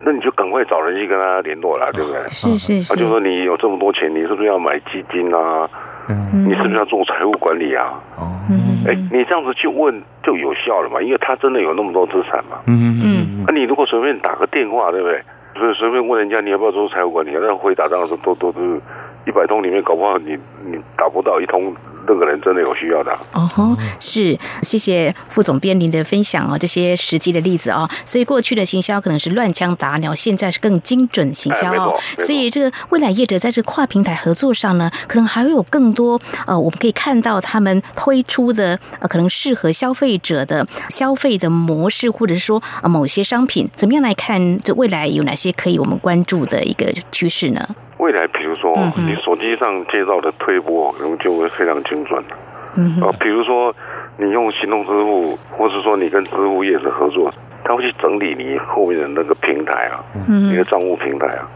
那你就赶快找人去跟他联络啦，对不对？[laughs] 是是是他，就说你有这么多钱，你是不是要买基金啊？嗯你是不是要做财务管理啊？嗯哎，你这样子去问就有效了嘛，因为他真的有那么多资产嘛。嗯嗯那、你如果随便打个电话，对不对？所以随便问人家你要不要做财务管理，那回答当然是都都是一百通里面，搞不好你你打不到一通，那个人真的有需要的啊、哦吼，是，谢谢副总编您的分享哦，这些实际的例子哦。所以过去的行销可能是乱枪打鸟，现在是更精准行销哦所以这个未来业者在这跨平台合作上呢，可能还会有更多呃，我们可以看到他们推出的呃，可能适合消费者的消费的模式，或者是说呃某些商品，怎么样来看这未来有哪些可以我们关注的一个趋势呢？未来比如说嗯你手机上介绍的推播，可能就会非常精准了。嗯哼啊，比如说你用行动支付，或是说你跟支付业者合作，他会去整理你后面的那个平台啊，嗯你的账户平台啊。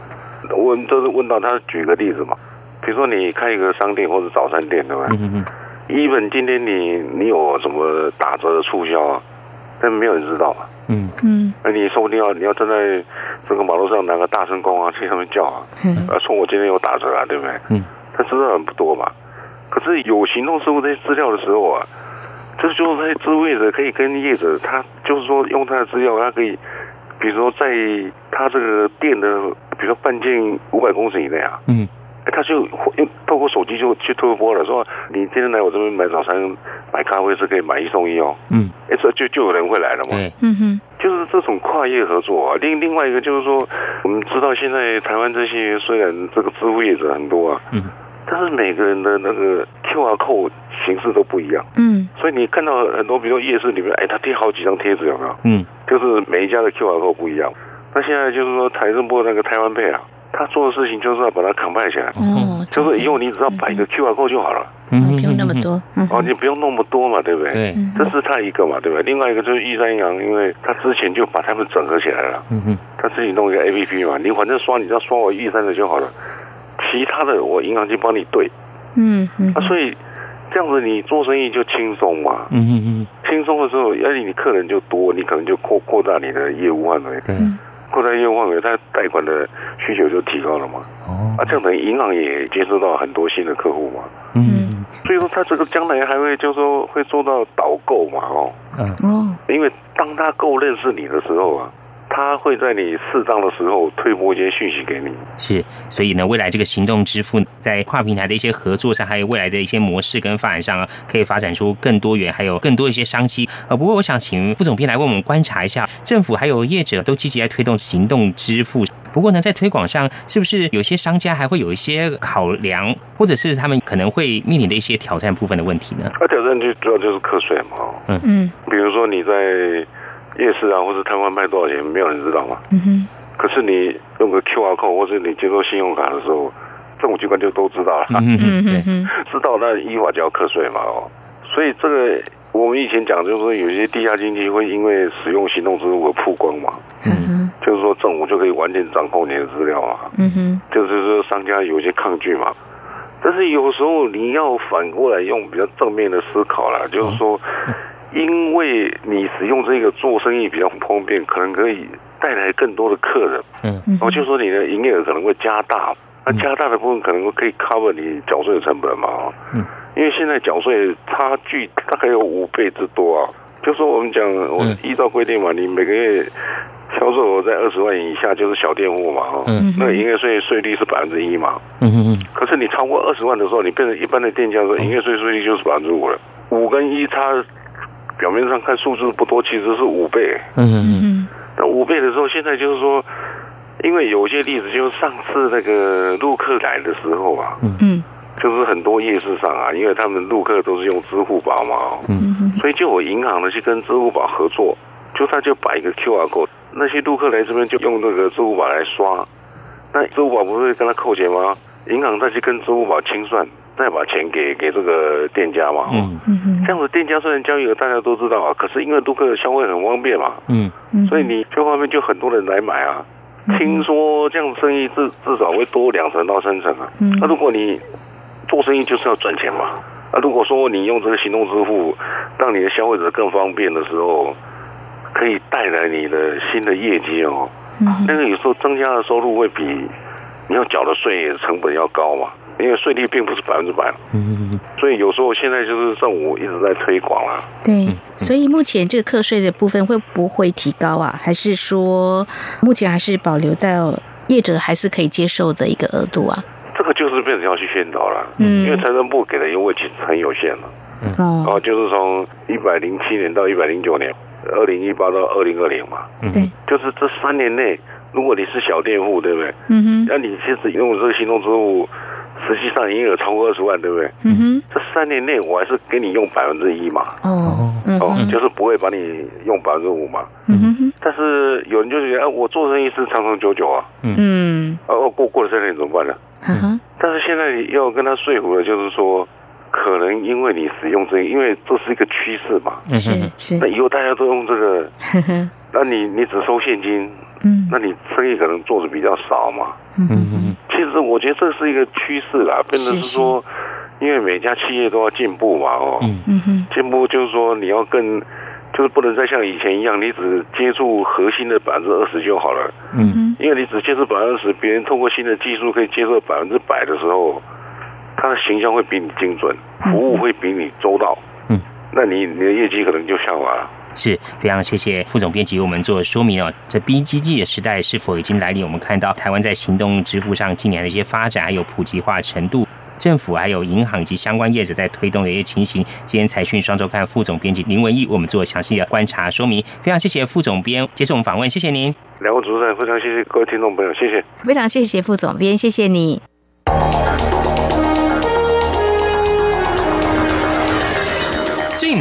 问这是问到他举个例子嘛，比如说你开一个商店或者早餐店，对吧？嗯 even 今天你你有什么打折的促销啊，但没有人知道嘛。嗯嗯那你说不定要你要站在这个马路上拿个大声公啊，去上面叫啊，嗯啊，说我今天有打折啊，对不对？嗯，他知道人不多嘛。可是有行动支付这些资料的时候啊，这就是那些支付业者可以跟业者，他就是说用他的资料，他可以，比如说在他这个店的，比如说半径五百公尺以内啊，嗯哎他就用透过手机就去推播了，说你今天来我这边买早餐、买咖啡是可以买一送一哦。嗯，哎，这就就有人会来了嘛。对，嗯哼就是这种跨业合作啊。另另外一个就是说，我们知道现在台湾这些虽然这个支付业者很多啊，嗯，但是每个人的那个 QR code 形式都不一样，嗯所以你看到很多，比如说夜市里面，哎，他贴好几张贴纸，有没有？嗯就是每一家的 QR code 不一样。那现在就是说，台政部那个台湾配啊，他做的事情就是要把它扛派起来，哦，就是以后你只要摆一个 QR code 就好了。嗯。不用那么多，嗯。哦，你不用那么多嘛，对不对？对，这是他一个嘛，对不对？另外一个就是玉山银行，因为他之前就把他们整合起来了，嗯哼他自己弄一个 A P P 嘛，你反正刷，你只要刷我玉山的就好了，其他的我银行去帮你对。嗯嗯。啊，所以这样子你做生意就轻松嘛，嗯嗯嗯，轻松的时候，而且你客人就多，你可能就扩扩大你的业务范围，对，扩大业务范围，它贷款的需求就提高了嘛。哦啊，这样等于银行也接触到很多新的客户嘛。嗯所以说他这个将来还会就是说会做到导购嘛，哦，嗯，因为当他够认识你的时候啊。他会在你适当的时候推播一些讯息给你。是，所以呢，未来这个行动支付在跨平台的一些合作上，还有未来的一些模式跟发展上，可以发展出更多元，还有更多一些商机。呃，不过我想请副总编来为我们观察一下，政府还有业者都积极在推动行动支付。不过呢，在推广上，是不是有些商家还会有一些考量，或者是他们可能会面临的一些挑战部分的问题呢？那挑战就主要就是课税嘛。嗯嗯，比如说你在。夜市啊，或者摊贩卖多少钱，没有人知道嘛。嗯哼。可是你用个 QR code，或者你接受信用卡的时候，政府机关就都知道了。嗯哼。知道那依法就要课税嘛哦。所以这个我们以前讲，就是说有些地下经济会因为使用行动支付而曝光嘛。嗯哼。就是说政府就可以完全掌控你的资料嘛。嗯哼。就是说商家有一些抗拒嘛。但是有时候你要反过来用比较正面的思考啦，就是说。因为你使用这个做生意比较方便，可能可以带来更多的客人，嗯，然后就说你的营业额可能会加大，那加大的部分可能可以 cover 你缴税的成本嘛，嗯，因为现在缴税差距大概有五倍之多啊，就说我们讲，我依照规定嘛，你每个月销售额在二十万以下就是小店户嘛，哈，嗯，那营业税税率是百分之一嘛，嗯嗯，可是你超过二十万的时候，你变成一般的店家的时候，营业税税率就是百分之五了，五跟一差。表面上看数字不多，其实是五倍。嗯嗯嗯。那五倍的时候，现在就是说，因为有些例子，就是上次那个陆客来的时候啊，嗯，就是很多夜市上啊，因为他们陆客都是用支付宝嘛，嗯嗯，所以就有银行呢去跟支付宝合作，就他就摆一个 QR code，那些陆客来这边就用那个支付宝来刷，那支付宝不是跟他扣钱吗？银行再去跟支付宝清算。再把钱给给这个店家嘛，嗯嗯这样子店家虽然交易额大家都知道啊，可是因为顾客消费很方便嘛，嗯嗯，所以你这方面就很多人来买啊。听说这样生意至至少会多两成到三成啊。那如果你做生意就是要赚钱嘛，那如果说你用这个行动支付，让你的消费者更方便的时候，可以带来你的新的业绩哦。那个有时候增加的收入会比你要缴的税成本要高嘛。因为税率并不是百分之百，嗯，所以有时候现在就是政府一直在推广啦。对，所以目前这个课税的部分会不会提高啊？还是说目前还是保留到业者还是可以接受的一个额度啊？这个就是变成要去宣导了，嗯，因为财政部给的优惠其实很有限了，嗯，哦，就是从一百零七年到一百零九年，二零一八到二零二零嘛，对，就是这三年内，如果你是小店户，对不对？嗯哼，那你其实用这个行动支付。实际上营业额超过二十万，对不对？嗯哼，这三年内我还是给你用百分之一嘛。哦，哦，就是不会把你用百分之五嘛。嗯哼，但是有人就觉得，哎我做生意是长长久久啊。嗯，哦，过过了三年怎么办呢？嗯哼，但是现在要跟他说服的，就是说，可能因为你使用这，因为这是一个趋势嘛。是是。那以后大家都用这个，[laughs] 那你你只收现金，嗯，那你生意可能做的比较少嘛。嗯嗯。其实我觉得这是一个趋势啦，变成是说，因为每家企业都要进步嘛，哦，嗯。嗯，进步就是说你要更，就是不能再像以前一样，你只接触核心的百分之二十就好了，嗯。哼，因为你只接触百分之二十，别人通过新的技术可以接受百分之百的时候，他的形象会比你精准，服务会比你周到，嗯，那你你的业绩可能就下滑了。是非常谢谢副总编辑为我们做说明哦。这 BGG 的时代是否已经来临？我们看到台湾在行动支付上近年的一些发展，还有普及化程度，政府还有银行以及相关业者在推动的一些情形。今天财讯双周刊副总编辑林文义，我们做详细的观察说明。非常谢谢副总编接受我们访问，谢谢您。两位主持人，非常谢谢各位听众朋友，谢谢。非常谢谢副总编，谢谢你。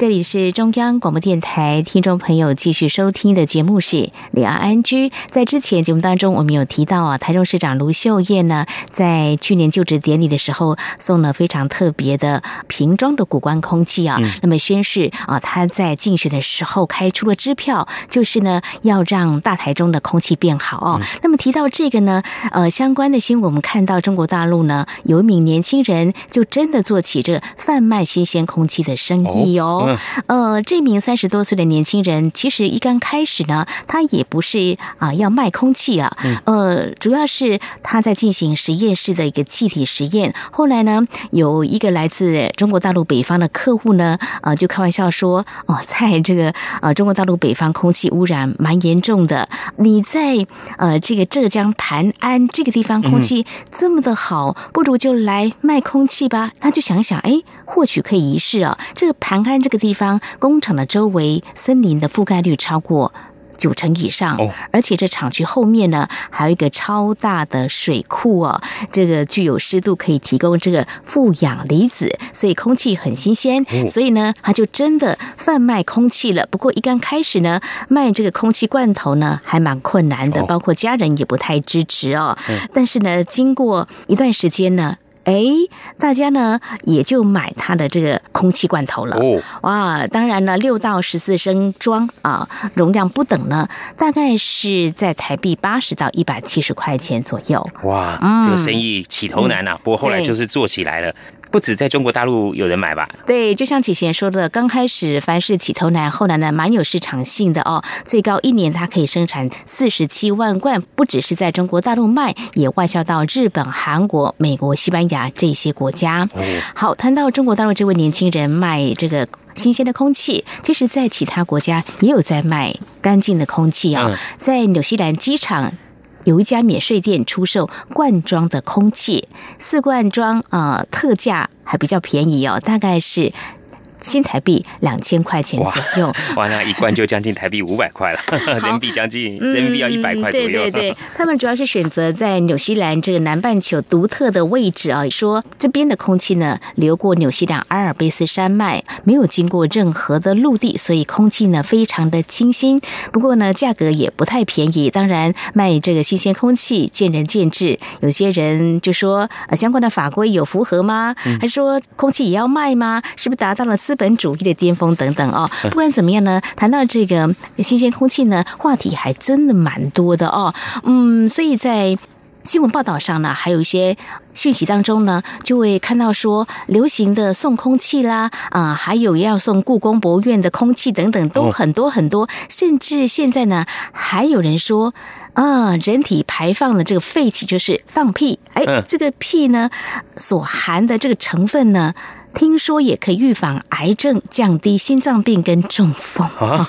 这里是中央广播电台，听众朋友继续收听的节目是《两岸安居》。在之前节目当中，我们有提到啊，台中市长卢秀燕呢，在去年就职典礼的时候，送了非常特别的瓶装的古关空气啊，那么宣誓啊，他在竞选的时候开出了支票，就是呢要让大台中的空气变好哦。那么提到这个呢，呃，相关的新闻，我们看到中国大陆呢，有一名年轻人就真的做起这个贩卖新鲜空气的生意哦。呃，这名三十多岁的年轻人，其实一刚开始呢，他也不是啊要卖空气啊，呃，主要是他在进行实验室的一个气体实验。后来呢，有一个来自中国大陆北方的客户呢，呃，就开玩笑说，哦，在这个呃中国大陆北方空气污染蛮严重的，你在呃这个浙江盘安这个地方空气这么的好，不如就来卖空气吧。他就想想，哎，或许可以一试啊。这个盘安这个地方工厂的周围森林的覆盖率超过九成以上，而且这厂区后面呢还有一个超大的水库哦，这个具有湿度，可以提供这个负氧离子，所以空气很新鲜。所以呢，他就真的贩卖空气了。不过一刚开始呢，卖这个空气罐头呢还蛮困难的，包括家人也不太支持哦。但是呢，经过一段时间呢。哎，大家呢也就买它的这个空气罐头了。哦，哇，当然了，六到十四升装啊，容量不等呢，大概是在台币八十到一百七十块钱左右。哇，这个生意起头难啊，不过后来就是做起来了。不止在中国大陆有人买吧？对，就像启贤说的，刚开始凡是起头难，后来呢蛮有市场性的哦。最高一年它可以生产四十七万罐，不只是在中国大陆卖，也外销到日本、韩国、美国、西班牙这些国家。好，谈到中国大陆这位年轻人卖这个新鲜的空气，其实在其他国家也有在卖干净的空气啊，在纽西兰机场。有一家免税店出售罐装的空气，四罐装啊，特价还比较便宜哦，大概是。新台币两千块钱左右，[laughs] 哇，那一罐就将近台币五百块了，[laughs] 人民币将近人民币要一百块左右。对对对，[laughs] 他们主要是选择在纽西兰这个南半球独特的位置啊，说这边的空气呢流过纽西兰阿尔卑斯山脉，没有经过任何的陆地，所以空气呢非常的清新。不过呢，价格也不太便宜。当然，卖这个新鲜空气见仁见智，有些人就说呃相关的法规有符合吗？还说空气也要卖吗？是不是达到了？资本主义的巅峰等等哦，不管怎么样呢，谈到这个新鲜空气呢，话题还真的蛮多的哦。嗯，所以在新闻报道上呢，还有一些讯息当中呢，就会看到说流行的送空气啦，啊，还有要送故宫博物院的空气等等，都很多很多。甚至现在呢，还有人说啊，人体排放的这个废气就是放屁，哎，这个屁呢所含的这个成分呢。听说也可以预防癌症、降低心脏病跟中风啊！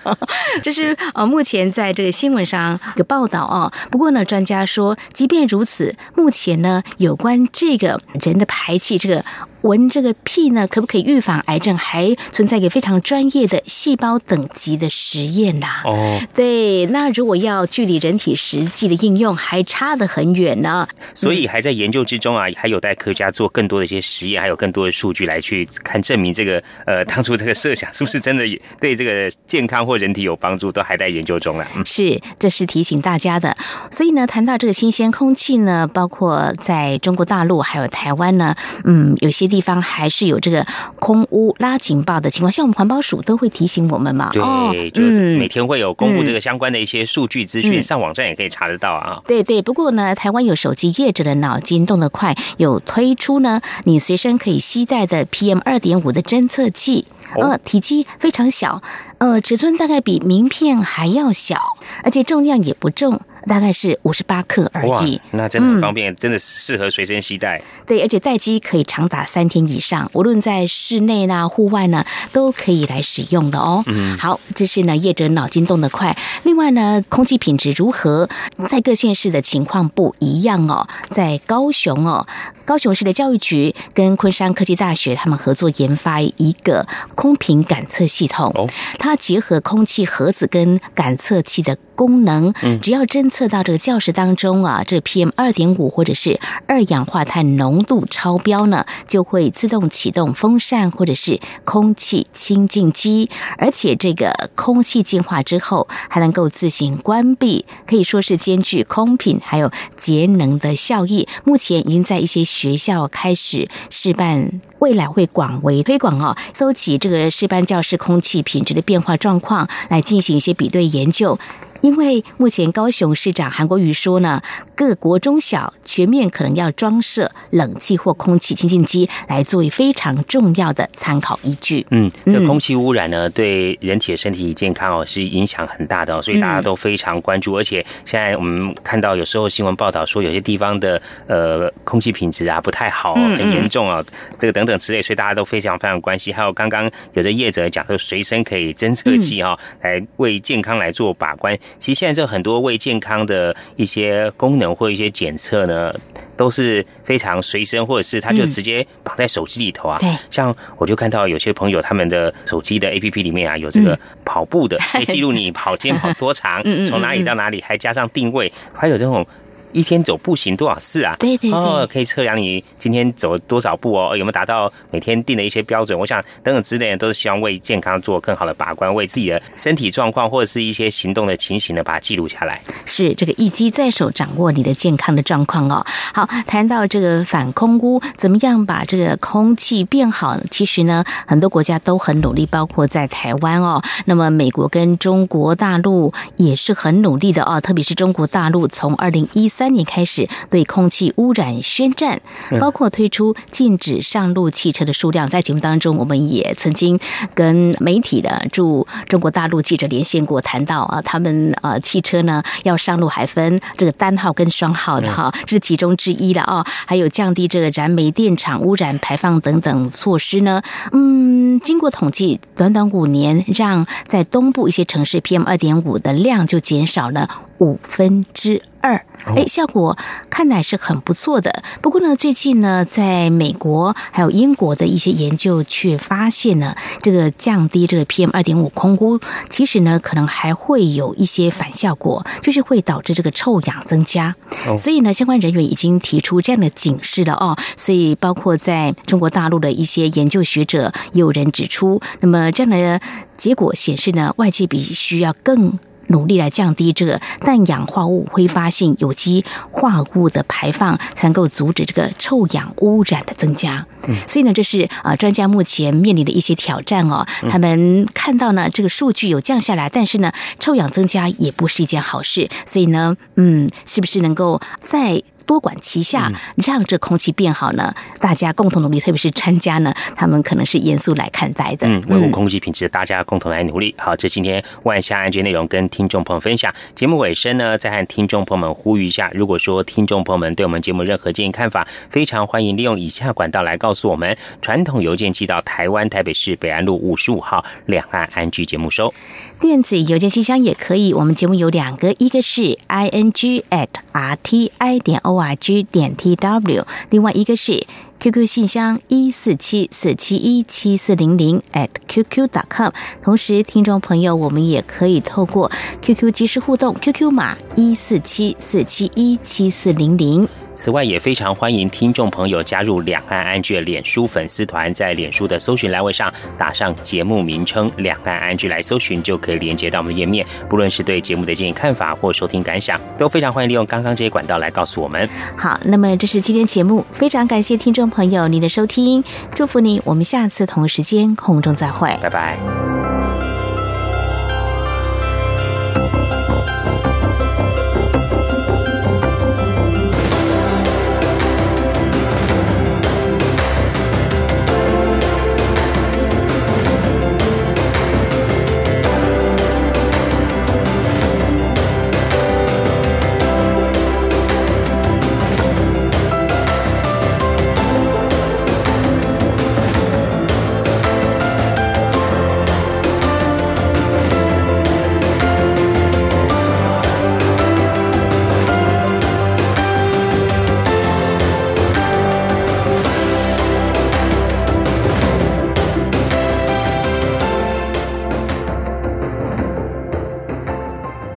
[laughs] 这是呃目前在这个新闻上的报道啊。不过呢，专家说，即便如此，目前呢有关这个人的排气这个。闻这个屁呢，可不可以预防癌症？还存在一个非常专业的细胞等级的实验呐。哦，对，那如果要距离人体实际的应用，还差得很远呢。所以还在研究之中啊，还有待科学家做更多的一些实验，还有更多的数据来去看证明这个呃当初这个设想是不是真的对这个健康或人体有帮助，都还在研究中了。是，这是提醒大家的。所以呢，谈到这个新鲜空气呢，包括在中国大陆还有台湾呢，嗯，有些。地方还是有这个空屋拉警报的情况，像我们环保署都会提醒我们嘛。对，就是每天会有公布这个相关的一些数据资讯，上网站也可以查得到啊。对对，不过呢，台湾有手机业者的脑筋动得快，有推出呢，你随身可以携带的 PM 二点五的侦测器，呃，体积非常小，呃，尺寸大概比名片还要小，而且重量也不重。大概是五十八克而已，那真的很方便，真的适合随身携带。对，而且待机可以长达三天以上，无论在室内呢、户外呢，都可以来使用的哦。嗯，好，这是呢业者脑筋动得快。另外呢，空气品质如何，在各县市的情况不一样哦。在高雄哦，高雄市的教育局跟昆山科技大学他们合作研发一个空瓶感测系统，哦，它结合空气盒子跟感测器的功能，嗯，只要侦测。测到这个教室当中啊，这 PM 二点五或者是二氧化碳浓度超标呢，就会自动启动风扇或者是空气清净机，而且这个空气净化之后还能够自行关闭，可以说是兼具空品还有节能的效益。目前已经在一些学校开始试办，未来会广为推广哦。搜集这个试办教室空气品质的变化状况，来进行一些比对研究。因为目前高雄市长韩国瑜说呢，各国中小全面可能要装设冷气或空气清净机，来作为非常重要的参考依据。嗯，这空气污染呢，对人体的身体健康哦是影响很大的哦，所以大家都非常关注。而且现在我们看到有时候新闻报道说，有些地方的呃空气品质啊不太好，很严重啊，这个等等之类，所以大家都非常非常关心。还有刚刚有的业者讲说，随身可以侦测器哈，来为健康来做把关。其实现在这很多胃健康的一些功能或一些检测呢，都是非常随身，或者是它就直接绑在手机里头啊。对，像我就看到有些朋友他们的手机的 APP 里面啊，有这个跑步的，[laughs] 可以记录你跑 [laughs] 间跑多长，从哪里到哪里，还加上定位，还有这种。一天走步行多少次啊？对对对，哦可以测量你今天走多少步哦，有没有达到每天定的一些标准？我想等等之类的都是希望为健康做更好的把关，为自己的身体状况或者是一些行动的情形呢，把它记录下来。是这个一机在手，掌握你的健康的状况哦。好，谈到这个反空污，怎么样把这个空气变好？其实呢，很多国家都很努力，包括在台湾哦。那么美国跟中国大陆也是很努力的哦，特别是中国大陆从二零一。三年开始对空气污染宣战，包括推出禁止上路汽车的数量。在节目当中，我们也曾经跟媒体的驻中国大陆记者连线过，谈到啊，他们呃汽车呢要上路还分这个单号跟双号的哈，这是其中之一了啊。还有降低这个燃煤电厂污染排放等等措施呢。嗯，经过统计，短短五年，让在东部一些城市 PM 二点五的量就减少了五分之。二，哎，效果看来是很不错的。不过呢，最近呢，在美国还有英国的一些研究却发现呢，这个降低这个 PM 二点五空污，其实呢，可能还会有一些反效果，就是会导致这个臭氧增加。所以呢，相关人员已经提出这样的警示了哦。所以，包括在中国大陆的一些研究学者，有人指出，那么这样的结果显示呢，外界必须要更。努力来降低这个氮氧化物挥发性有机化合物的排放，才能够阻止这个臭氧污染的增加。嗯所以呢，这是啊专家目前面临的一些挑战哦。他们看到呢，这个数据有降下来，但是呢，臭氧增加也不是一件好事。所以呢，嗯，是不是能够在？多管齐下，让这空气变好呢？大家共同努力，特别是专家呢，他们可能是严肃来看待的。嗯，维护空气品质，大家共同来努力。好，这今天万象安全内容跟听众朋友分享。节目尾声呢，再和听众朋友们呼吁一下：如果说听众朋友们对我们节目任何建议看法，非常欢迎利用以下管道来告诉我们。传统邮件寄到台湾台北市北安路五十五号两岸安居节目收。电子邮件信箱也可以。我们节目有两个，一个是 i n g at r t i 点 o r g 点 t w，另外一个是 QQ 信箱一四七四七一七四零零 at qq dot com。同时，听众朋友，我们也可以透过 QQ 即时互动，QQ 码一四七四七一七四零零。此外，也非常欢迎听众朋友加入两岸安居的脸书粉丝团，在脸书的搜寻栏位上打上节目名称“两岸安居”来搜寻，就可以连接到我们的页面。不论是对节目的建议看法或收听感想，都非常欢迎利用刚刚这些管道来告诉我们。好，那么这是今天节目，非常感谢听众朋友您的收听，祝福你，我们下次同时间空中再会，拜拜。